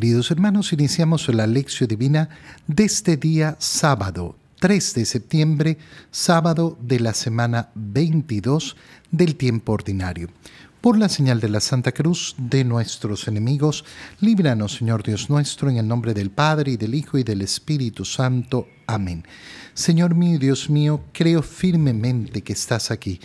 queridos hermanos, iniciamos la lección divina de este día sábado, 3 de septiembre, sábado de la semana 22 del tiempo ordinario. Por la señal de la Santa Cruz de nuestros enemigos, líbranos, Señor Dios nuestro, en el nombre del Padre, y del Hijo, y del Espíritu Santo. Amén. Señor mío Dios mío, creo firmemente que estás aquí,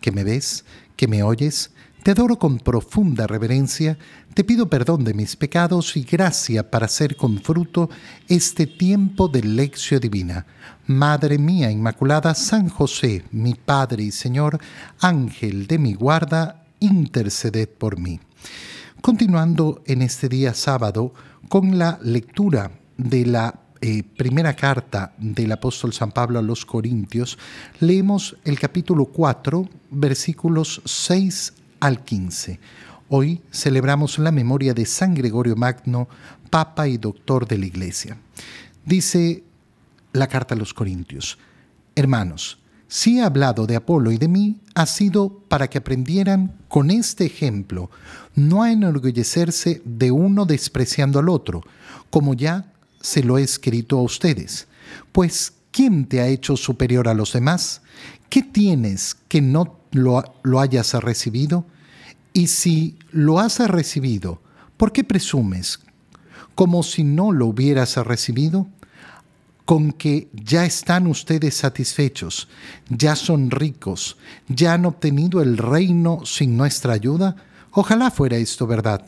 que me ves, que me oyes, te adoro con profunda reverencia, te pido perdón de mis pecados y gracia para hacer con fruto este tiempo de lección divina. Madre mía Inmaculada, San José, mi Padre y Señor, Ángel de mi guarda, interceded por mí. Continuando en este día sábado con la lectura de la eh, primera carta del apóstol San Pablo a los Corintios, leemos el capítulo 4, versículos 6 al 15. Hoy celebramos la memoria de San Gregorio Magno, Papa y Doctor de la Iglesia. Dice la carta a los Corintios, Hermanos, si he hablado de Apolo y de mí, ha sido para que aprendieran con este ejemplo no a enorgullecerse de uno despreciando al otro, como ya se lo he escrito a ustedes. Pues, ¿quién te ha hecho superior a los demás? ¿Qué tienes que no lo, lo hayas recibido? Y si lo has recibido, ¿por qué presumes? Como si no lo hubieras recibido, con que ya están ustedes satisfechos, ya son ricos, ya han obtenido el reino sin nuestra ayuda. Ojalá fuera esto verdad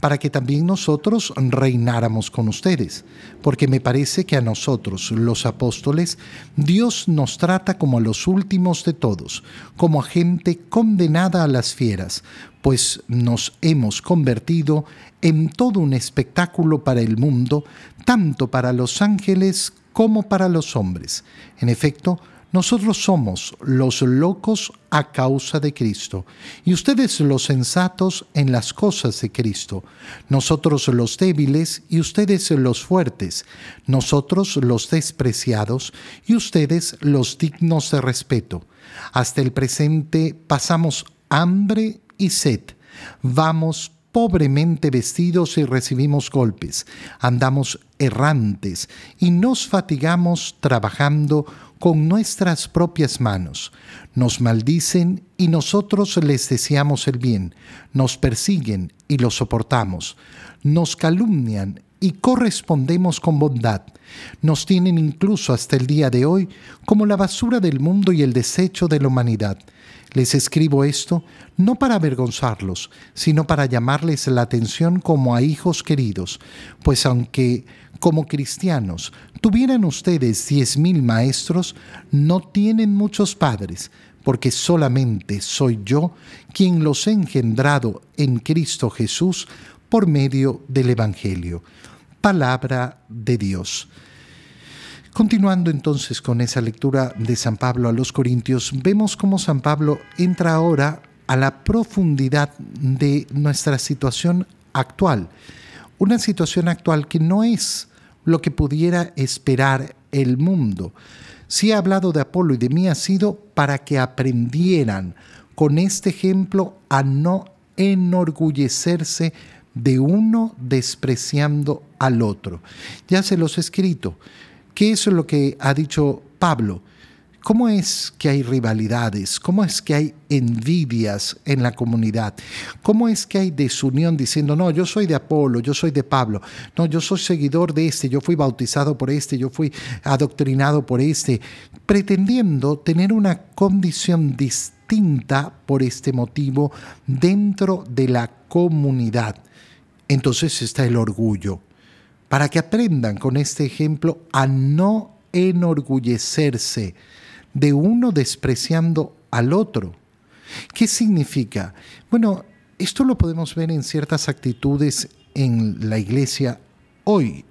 para que también nosotros reináramos con ustedes, porque me parece que a nosotros, los apóstoles, Dios nos trata como a los últimos de todos, como a gente condenada a las fieras, pues nos hemos convertido en todo un espectáculo para el mundo, tanto para los ángeles como para los hombres. En efecto, nosotros somos los locos a causa de Cristo y ustedes los sensatos en las cosas de Cristo. Nosotros los débiles y ustedes los fuertes. Nosotros los despreciados y ustedes los dignos de respeto. Hasta el presente pasamos hambre y sed. Vamos pobremente vestidos y recibimos golpes. Andamos errantes y nos fatigamos trabajando con nuestras propias manos. Nos maldicen y nosotros les deseamos el bien. Nos persiguen y lo soportamos. Nos calumnian y correspondemos con bondad. Nos tienen incluso hasta el día de hoy como la basura del mundo y el desecho de la humanidad. Les escribo esto no para avergonzarlos, sino para llamarles la atención como a hijos queridos, pues aunque como cristianos tuvieran ustedes diez mil maestros, no tienen muchos padres, porque solamente soy yo quien los he engendrado en Cristo Jesús por medio del Evangelio. Palabra de Dios. Continuando entonces con esa lectura de San Pablo a los Corintios, vemos cómo San Pablo entra ahora a la profundidad de nuestra situación actual. Una situación actual que no es lo que pudiera esperar el mundo. Si ha hablado de Apolo y de mí ha sido para que aprendieran con este ejemplo a no enorgullecerse de uno despreciando al otro. Ya se los he escrito. ¿Qué es lo que ha dicho Pablo? ¿Cómo es que hay rivalidades? ¿Cómo es que hay envidias en la comunidad? ¿Cómo es que hay desunión diciendo, no, yo soy de Apolo, yo soy de Pablo, no, yo soy seguidor de este, yo fui bautizado por este, yo fui adoctrinado por este, pretendiendo tener una condición distinta por este motivo dentro de la comunidad? Entonces está el orgullo para que aprendan con este ejemplo a no enorgullecerse de uno despreciando al otro. ¿Qué significa? Bueno, esto lo podemos ver en ciertas actitudes en la iglesia hoy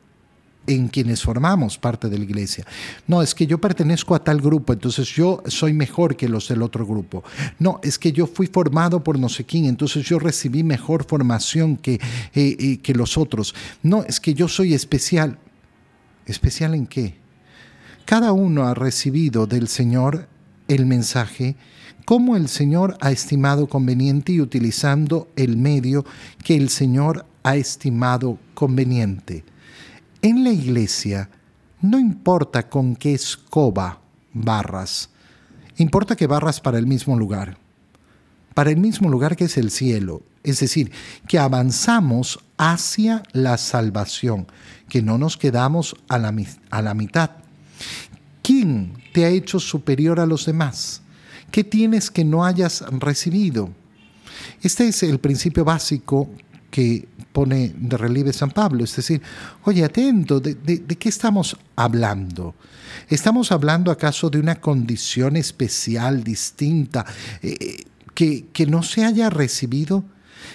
en quienes formamos parte de la iglesia. No, es que yo pertenezco a tal grupo, entonces yo soy mejor que los del otro grupo. No, es que yo fui formado por no sé quién, entonces yo recibí mejor formación que, eh, eh, que los otros. No, es que yo soy especial. ¿Especial en qué? Cada uno ha recibido del Señor el mensaje como el Señor ha estimado conveniente y utilizando el medio que el Señor ha estimado conveniente. En la iglesia no importa con qué escoba barras, importa que barras para el mismo lugar, para el mismo lugar que es el cielo, es decir, que avanzamos hacia la salvación, que no nos quedamos a la, a la mitad. ¿Quién te ha hecho superior a los demás? ¿Qué tienes que no hayas recibido? Este es el principio básico que pone de relieve San Pablo, es decir, oye, atento, ¿de, qué estamos hablando? ¿Estamos hablando acaso de una condición especial, distinta, eh, que, que no se haya recibido?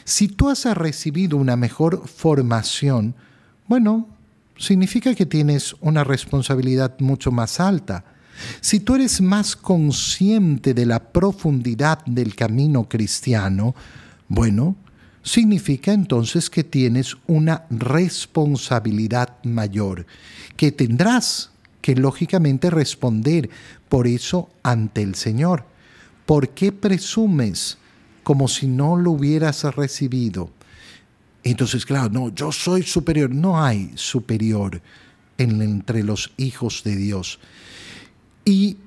Si tú has recibido una mejor formación, bueno, significa que tienes una responsabilidad mucho más alta. Si tú eres más consciente de la profundidad del camino cristiano, bueno, significa entonces que tienes una responsabilidad mayor, que tendrás que lógicamente responder por eso ante el Señor. ¿Por qué presumes como si no lo hubieras recibido? Entonces, claro, no, yo soy superior. No hay superior entre los hijos de Dios. Y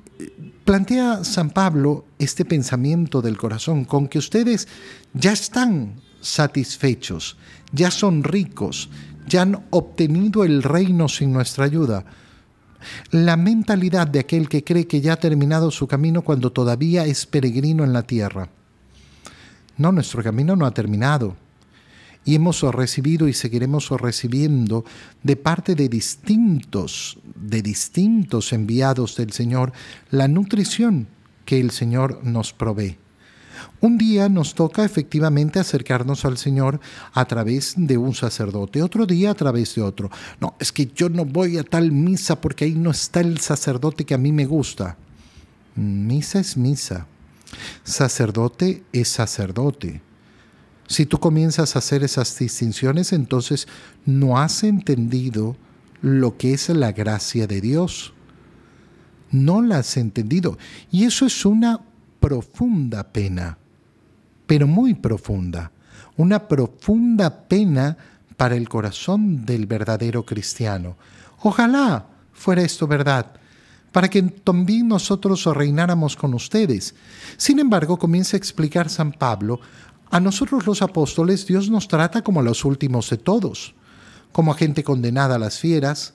plantea San Pablo este pensamiento del corazón con que ustedes ya están satisfechos, ya son ricos, ya han obtenido el reino sin nuestra ayuda. La mentalidad de aquel que cree que ya ha terminado su camino cuando todavía es peregrino en la tierra. No, nuestro camino no ha terminado. Y hemos recibido y seguiremos recibiendo de parte de distintos, de distintos enviados del Señor, la nutrición que el Señor nos provee. Un día nos toca efectivamente acercarnos al Señor a través de un sacerdote, otro día a través de otro. No, es que yo no voy a tal misa porque ahí no está el sacerdote que a mí me gusta. Misa es misa. Sacerdote es sacerdote. Si tú comienzas a hacer esas distinciones, entonces no has entendido lo que es la gracia de Dios. No la has entendido. Y eso es una profunda pena pero muy profunda, una profunda pena para el corazón del verdadero cristiano. Ojalá fuera esto verdad, para que también nosotros reináramos con ustedes. Sin embargo, comienza a explicar San Pablo, a nosotros los apóstoles Dios nos trata como a los últimos de todos, como a gente condenada a las fieras,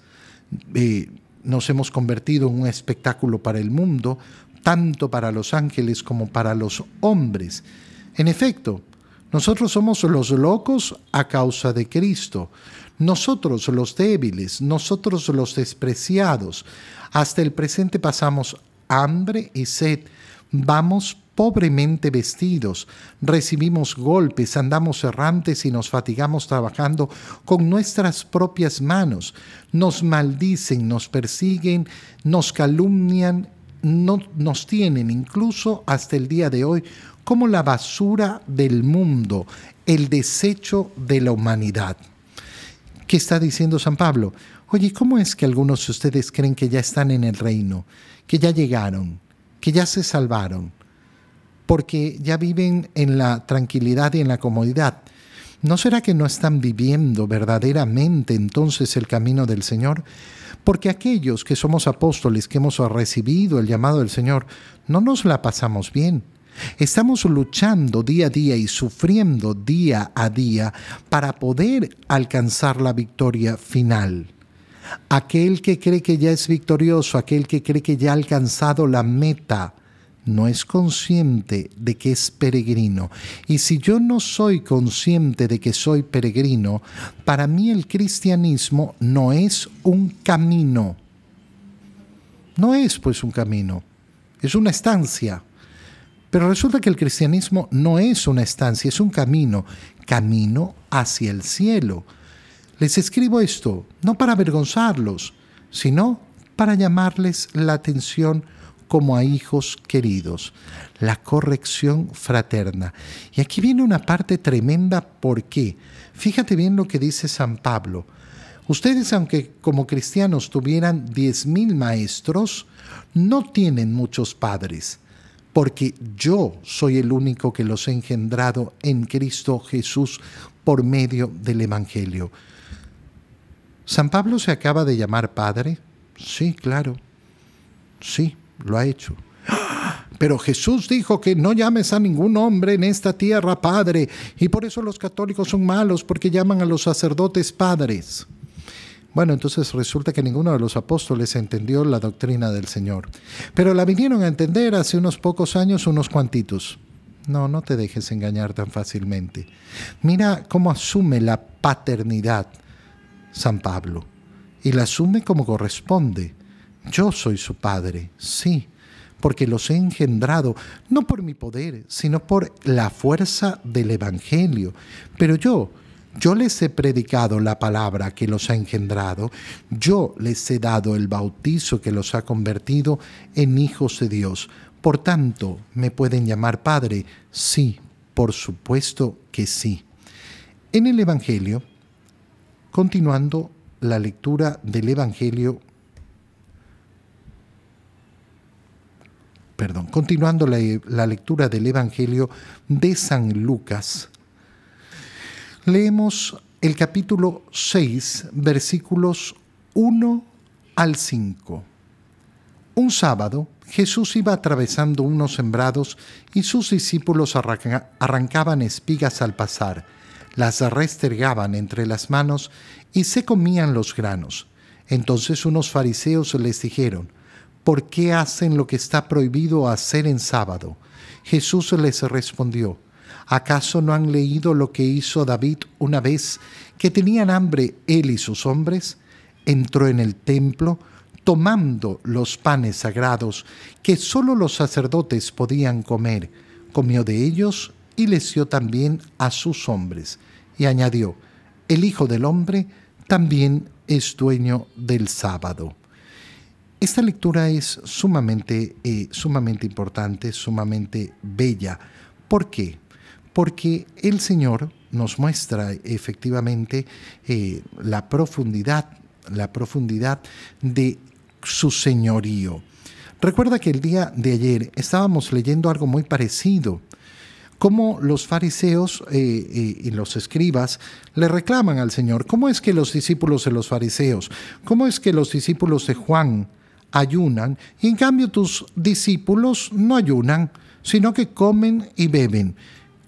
eh, nos hemos convertido en un espectáculo para el mundo, tanto para los ángeles como para los hombres. En efecto, nosotros somos los locos a causa de Cristo, nosotros los débiles, nosotros los despreciados. Hasta el presente pasamos hambre y sed, vamos pobremente vestidos, recibimos golpes, andamos errantes y nos fatigamos trabajando con nuestras propias manos, nos maldicen, nos persiguen, nos calumnian, no, nos tienen incluso hasta el día de hoy como la basura del mundo, el desecho de la humanidad. ¿Qué está diciendo San Pablo? Oye, ¿cómo es que algunos de ustedes creen que ya están en el reino, que ya llegaron, que ya se salvaron? Porque ya viven en la tranquilidad y en la comodidad. ¿No será que no están viviendo verdaderamente entonces el camino del Señor? Porque aquellos que somos apóstoles, que hemos recibido el llamado del Señor, no nos la pasamos bien Estamos luchando día a día y sufriendo día a día para poder alcanzar la victoria final. Aquel que cree que ya es victorioso, aquel que cree que ya ha alcanzado la meta, no es consciente de que es peregrino. Y si yo no soy consciente de que soy peregrino, para mí el cristianismo no es un camino. No es pues un camino, es una estancia pero resulta que el cristianismo no es una estancia, es un camino, camino hacia el cielo. Les escribo esto no para avergonzarlos, sino para llamarles la atención como a hijos queridos, la corrección fraterna. Y aquí viene una parte tremenda, ¿por qué? Fíjate bien lo que dice San Pablo. Ustedes, aunque como cristianos tuvieran diez mil maestros, no tienen muchos padres porque yo soy el único que los he engendrado en Cristo Jesús por medio del Evangelio. ¿San Pablo se acaba de llamar Padre? Sí, claro. Sí, lo ha hecho. Pero Jesús dijo que no llames a ningún hombre en esta tierra Padre, y por eso los católicos son malos, porque llaman a los sacerdotes padres. Bueno, entonces resulta que ninguno de los apóstoles entendió la doctrina del Señor. Pero la vinieron a entender hace unos pocos años unos cuantitos. No, no te dejes engañar tan fácilmente. Mira cómo asume la paternidad San Pablo. Y la asume como corresponde. Yo soy su padre, sí, porque los he engendrado, no por mi poder, sino por la fuerza del Evangelio. Pero yo, yo les he predicado la palabra que los ha engendrado, yo les he dado el bautizo que los ha convertido en hijos de Dios. Por tanto, ¿me pueden llamar Padre? Sí, por supuesto que sí. En el Evangelio, continuando la lectura del Evangelio, perdón, continuando la, la lectura del Evangelio de San Lucas, Leemos el capítulo 6, versículos 1 al 5. Un sábado Jesús iba atravesando unos sembrados y sus discípulos arrancaban espigas al pasar, las restregaban entre las manos y se comían los granos. Entonces unos fariseos les dijeron, ¿por qué hacen lo que está prohibido hacer en sábado? Jesús les respondió, ¿Acaso no han leído lo que hizo David una vez que tenían hambre él y sus hombres? Entró en el templo tomando los panes sagrados que sólo los sacerdotes podían comer, comió de ellos y les dio también a sus hombres. Y añadió, el Hijo del Hombre también es dueño del sábado. Esta lectura es sumamente, eh, sumamente importante, sumamente bella. ¿Por qué? porque el Señor nos muestra efectivamente eh, la profundidad, la profundidad de su señorío. Recuerda que el día de ayer estábamos leyendo algo muy parecido, cómo los fariseos eh, y los escribas le reclaman al Señor, ¿cómo es que los discípulos de los fariseos, cómo es que los discípulos de Juan ayunan y en cambio tus discípulos no ayunan, sino que comen y beben?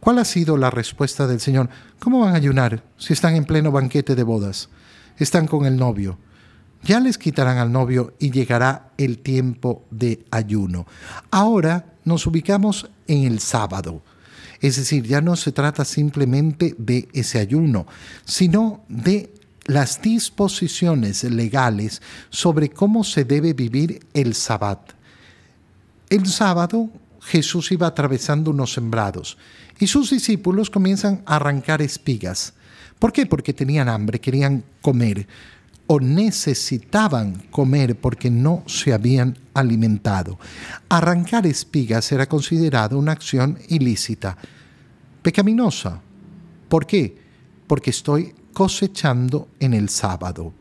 ¿Cuál ha sido la respuesta del Señor? ¿Cómo van a ayunar si están en pleno banquete de bodas? Están con el novio. Ya les quitarán al novio y llegará el tiempo de ayuno. Ahora nos ubicamos en el sábado. Es decir, ya no se trata simplemente de ese ayuno, sino de las disposiciones legales sobre cómo se debe vivir el sabbat. El sábado Jesús iba atravesando unos sembrados y sus discípulos comienzan a arrancar espigas. ¿Por qué? Porque tenían hambre, querían comer o necesitaban comer porque no se habían alimentado. Arrancar espigas era considerado una acción ilícita, pecaminosa. ¿Por qué? Porque estoy cosechando en el sábado.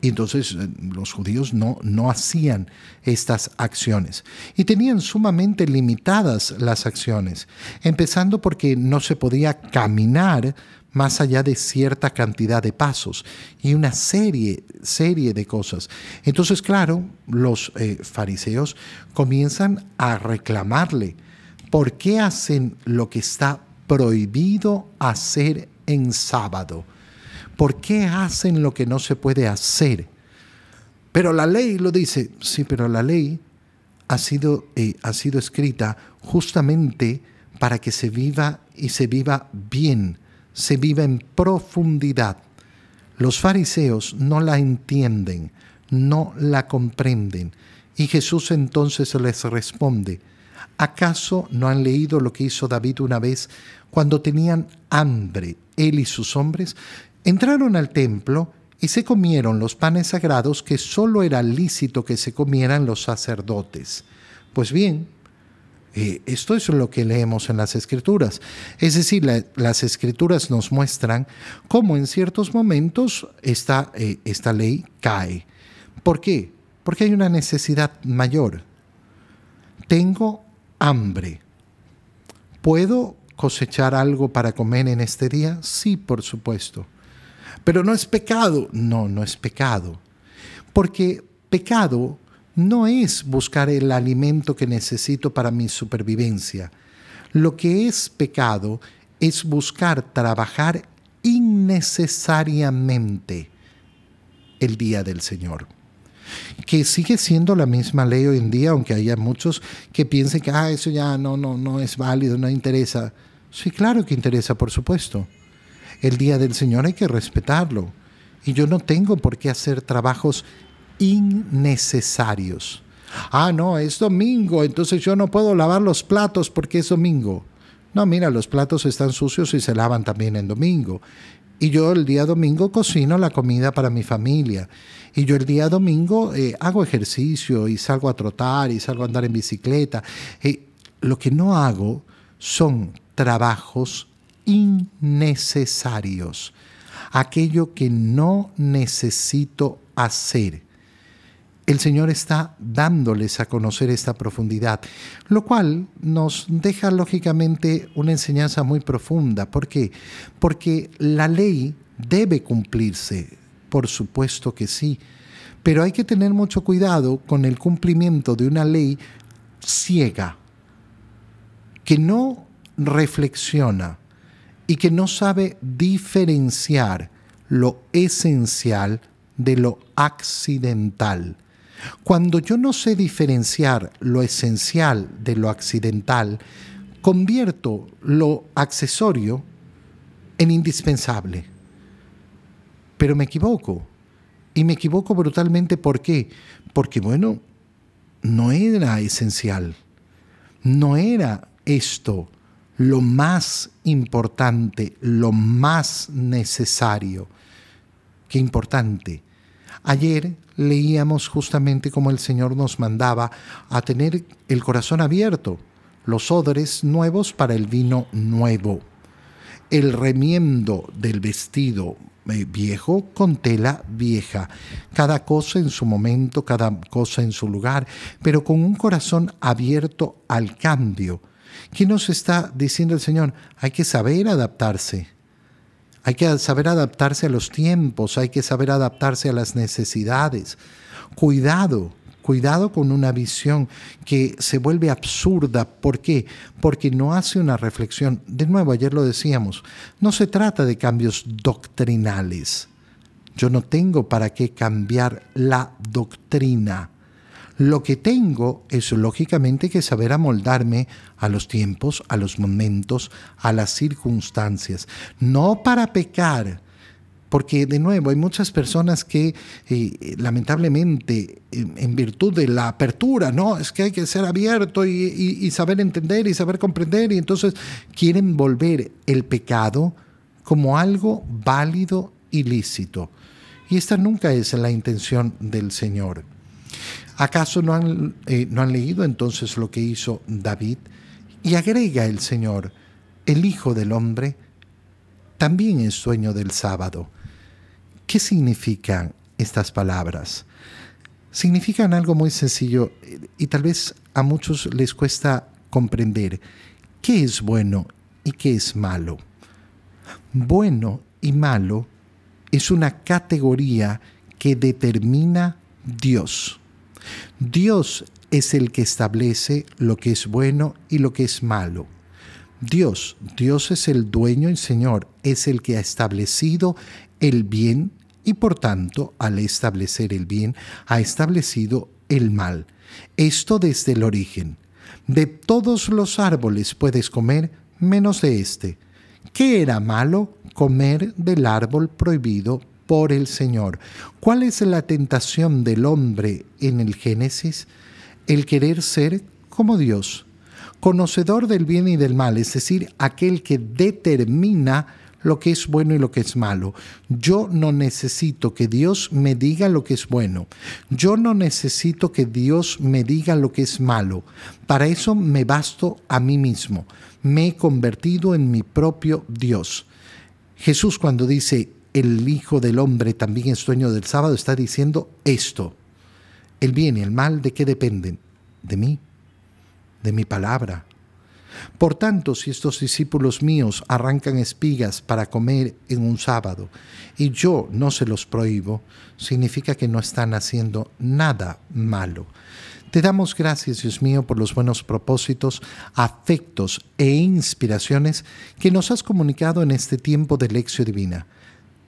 Y entonces eh, los judíos no, no hacían estas acciones. Y tenían sumamente limitadas las acciones, empezando porque no se podía caminar más allá de cierta cantidad de pasos y una serie, serie de cosas. Entonces, claro, los eh, fariseos comienzan a reclamarle, ¿por qué hacen lo que está prohibido hacer en sábado? ¿Por qué hacen lo que no se puede hacer? Pero la ley lo dice. Sí, pero la ley ha sido, eh, ha sido escrita justamente para que se viva y se viva bien, se viva en profundidad. Los fariseos no la entienden, no la comprenden. Y Jesús entonces les responde, ¿acaso no han leído lo que hizo David una vez cuando tenían hambre, él y sus hombres? Entraron al templo y se comieron los panes sagrados que sólo era lícito que se comieran los sacerdotes. Pues bien, eh, esto es lo que leemos en las escrituras. Es decir, las escrituras nos muestran cómo en ciertos momentos esta, eh, esta ley cae. ¿Por qué? Porque hay una necesidad mayor. Tengo hambre. Puedo cosechar algo para comer en este día? Sí, por supuesto. Pero no es pecado. No, no es pecado. Porque pecado no es buscar el alimento que necesito para mi supervivencia. Lo que es pecado es buscar trabajar innecesariamente el día del Señor. Que sigue siendo la misma ley hoy en día, aunque haya muchos que piensen que ah, eso ya no, no, no es válido, no interesa. Sí, claro que interesa, por supuesto. El día del Señor hay que respetarlo. Y yo no tengo por qué hacer trabajos innecesarios. Ah, no, es domingo, entonces yo no puedo lavar los platos porque es domingo. No, mira, los platos están sucios y se lavan también en domingo. Y yo el día domingo cocino la comida para mi familia. Y yo el día domingo eh, hago ejercicio y salgo a trotar y salgo a andar en bicicleta. Eh, lo que no hago son trabajos innecesarios. Aquello que no necesito hacer el Señor está dándoles a conocer esta profundidad, lo cual nos deja lógicamente una enseñanza muy profunda. ¿Por qué? Porque la ley debe cumplirse, por supuesto que sí, pero hay que tener mucho cuidado con el cumplimiento de una ley ciega, que no reflexiona y que no sabe diferenciar lo esencial de lo accidental cuando yo no sé diferenciar lo esencial de lo accidental, convierto lo accesorio en indispensable. Pero me equivoco. Y me equivoco brutalmente. ¿Por qué? Porque, bueno, no era esencial. No era esto lo más importante, lo más necesario. Qué importante. Ayer leíamos justamente como el Señor nos mandaba a tener el corazón abierto, los odres nuevos para el vino nuevo, el remiendo del vestido eh, viejo con tela vieja, cada cosa en su momento, cada cosa en su lugar, pero con un corazón abierto al cambio. ¿Qué nos está diciendo el Señor? Hay que saber adaptarse hay que saber adaptarse a los tiempos, hay que saber adaptarse a las necesidades. Cuidado, cuidado con una visión que se vuelve absurda. ¿Por qué? Porque no hace una reflexión. De nuevo, ayer lo decíamos, no se trata de cambios doctrinales. Yo no tengo para qué cambiar la doctrina. Lo que tengo es lógicamente que saber amoldarme a los tiempos, a los momentos, a las circunstancias, no para pecar, porque de nuevo hay muchas personas que eh, lamentablemente en, virtud de la apertura, no, es que hay que ser abierto y, y saber entender y saber comprender y entonces quieren volver el pecado como algo válido y lícito. Y esta nunca es la intención del Señor. ¿Acaso no han, eh, no han leído entonces lo que hizo David? Y agrega el Señor, el Hijo del Hombre también es sueño del sábado. ¿Qué significan estas palabras? Significan algo muy sencillo y tal vez a muchos les cuesta comprender qué es bueno y qué es malo. Bueno y malo es una categoría que determina Dios. Dios es el que establece lo que es bueno y lo que es malo. Dios, Dios es el dueño y Señor, es el que ha establecido el bien y por tanto al establecer el bien ha establecido el mal. Esto desde el origen. De todos los árboles puedes comer menos de este. ¿Qué era malo? Comer del árbol prohibido por el Señor. ¿Cuál es la tentación del hombre en el Génesis? El querer ser como Dios, conocedor del bien y del mal, es decir, aquel que determina lo que es bueno y lo que es malo. Yo no necesito que Dios me diga lo que es bueno. Yo no necesito que Dios me diga lo que es malo. Para eso me basto a mí mismo. Me he convertido en mi propio Dios. Jesús cuando dice, el Hijo del Hombre también es dueño del sábado, está diciendo esto. El bien y el mal, ¿de qué dependen? De mí, de mi palabra. Por tanto, si estos discípulos míos arrancan espigas para comer en un sábado y yo no se los prohíbo, significa que no están haciendo nada malo. Te damos gracias, Dios mío, por los buenos propósitos, afectos e inspiraciones que nos has comunicado en este tiempo de lección divina.